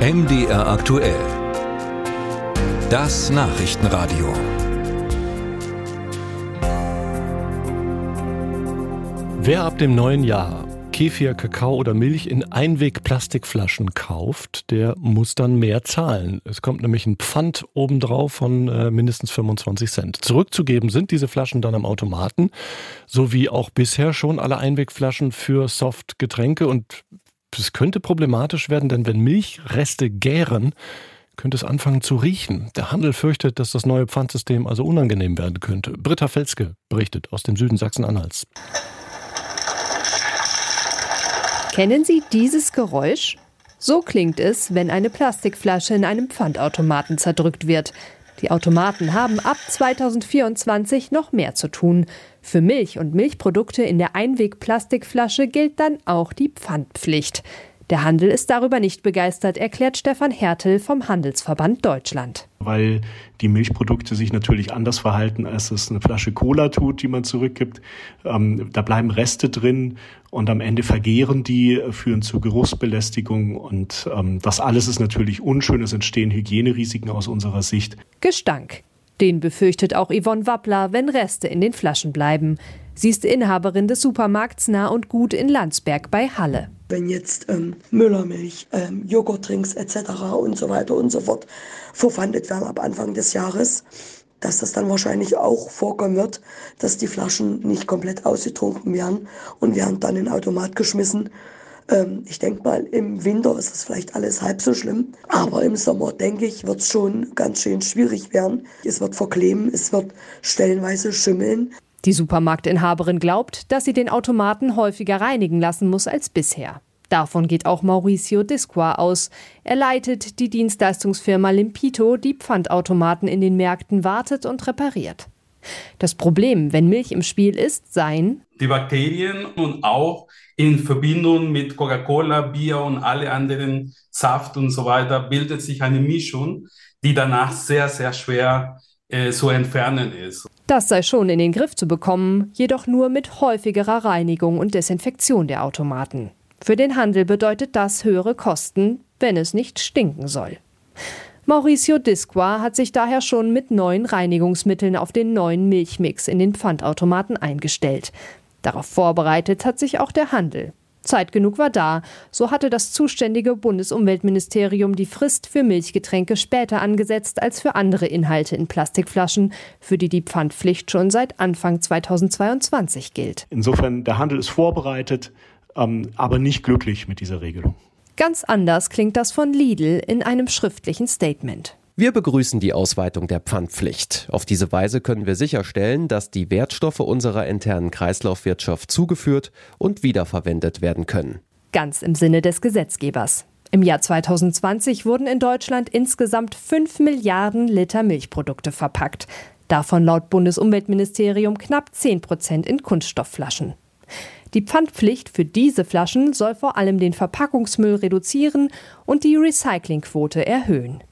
MDR aktuell. Das Nachrichtenradio. Wer ab dem neuen Jahr Kefir, Kakao oder Milch in Einweg-Plastikflaschen kauft, der muss dann mehr zahlen. Es kommt nämlich ein Pfand obendrauf von äh, mindestens 25 Cent. Zurückzugeben sind diese Flaschen dann am Automaten, so wie auch bisher schon alle Einwegflaschen für Softgetränke. Und es könnte problematisch werden, denn wenn Milchreste gären, könnte es anfangen zu riechen. Der Handel fürchtet, dass das neue Pfandsystem also unangenehm werden könnte. Britta Felske berichtet aus dem Süden Sachsen-Anhalts. Kennen Sie dieses Geräusch? So klingt es, wenn eine Plastikflasche in einem Pfandautomaten zerdrückt wird. Die Automaten haben ab 2024 noch mehr zu tun. Für Milch und Milchprodukte in der Einwegplastikflasche gilt dann auch die Pfandpflicht. Der Handel ist darüber nicht begeistert, erklärt Stefan Hertel vom Handelsverband Deutschland. Weil die Milchprodukte sich natürlich anders verhalten, als es eine Flasche Cola tut, die man zurückgibt. Ähm, da bleiben Reste drin und am Ende vergehren die, führen zu Geruchsbelästigung und ähm, das alles ist natürlich unschön. Es entstehen Hygienerisiken aus unserer Sicht. Gestank. Den befürchtet auch Yvonne Wappler, wenn Reste in den Flaschen bleiben. Sie ist Inhaberin des Supermarkts Nah und Gut in Landsberg bei Halle. Wenn jetzt ähm, Müllermilch, ähm, Joghurtdrinks etc. und so weiter und so fort verpfandet werden ab Anfang des Jahres, dass das dann wahrscheinlich auch vorkommen wird, dass die Flaschen nicht komplett ausgetrunken werden und werden dann in den Automat geschmissen. Ähm, ich denke mal, im Winter ist das vielleicht alles halb so schlimm, aber im Sommer, denke ich, wird es schon ganz schön schwierig werden. Es wird verkleben, es wird stellenweise schimmeln. Die Supermarktinhaberin glaubt, dass sie den Automaten häufiger reinigen lassen muss als bisher. Davon geht auch Mauricio Disqua aus. Er leitet die Dienstleistungsfirma Limpito, die Pfandautomaten in den Märkten wartet und repariert. Das Problem, wenn Milch im Spiel ist, seien die Bakterien und auch in Verbindung mit Coca-Cola, Bier und alle anderen Saft und so weiter bildet sich eine Mischung, die danach sehr, sehr schwer äh, zu entfernen ist. Das sei schon in den Griff zu bekommen, jedoch nur mit häufigerer Reinigung und Desinfektion der Automaten. Für den Handel bedeutet das höhere Kosten, wenn es nicht stinken soll. Mauricio Disqua hat sich daher schon mit neuen Reinigungsmitteln auf den neuen Milchmix in den Pfandautomaten eingestellt. Darauf vorbereitet hat sich auch der Handel. Zeit genug war da, so hatte das zuständige Bundesumweltministerium die Frist für Milchgetränke später angesetzt als für andere Inhalte in Plastikflaschen, für die die Pfandpflicht schon seit Anfang 2022 gilt. Insofern, der Handel ist vorbereitet, ähm, aber nicht glücklich mit dieser Regelung. Ganz anders klingt das von Lidl in einem schriftlichen Statement. Wir begrüßen die Ausweitung der Pfandpflicht. Auf diese Weise können wir sicherstellen, dass die Wertstoffe unserer internen Kreislaufwirtschaft zugeführt und wiederverwendet werden können. Ganz im Sinne des Gesetzgebers. Im Jahr 2020 wurden in Deutschland insgesamt 5 Milliarden Liter Milchprodukte verpackt. Davon laut Bundesumweltministerium knapp 10 Prozent in Kunststoffflaschen. Die Pfandpflicht für diese Flaschen soll vor allem den Verpackungsmüll reduzieren und die Recyclingquote erhöhen.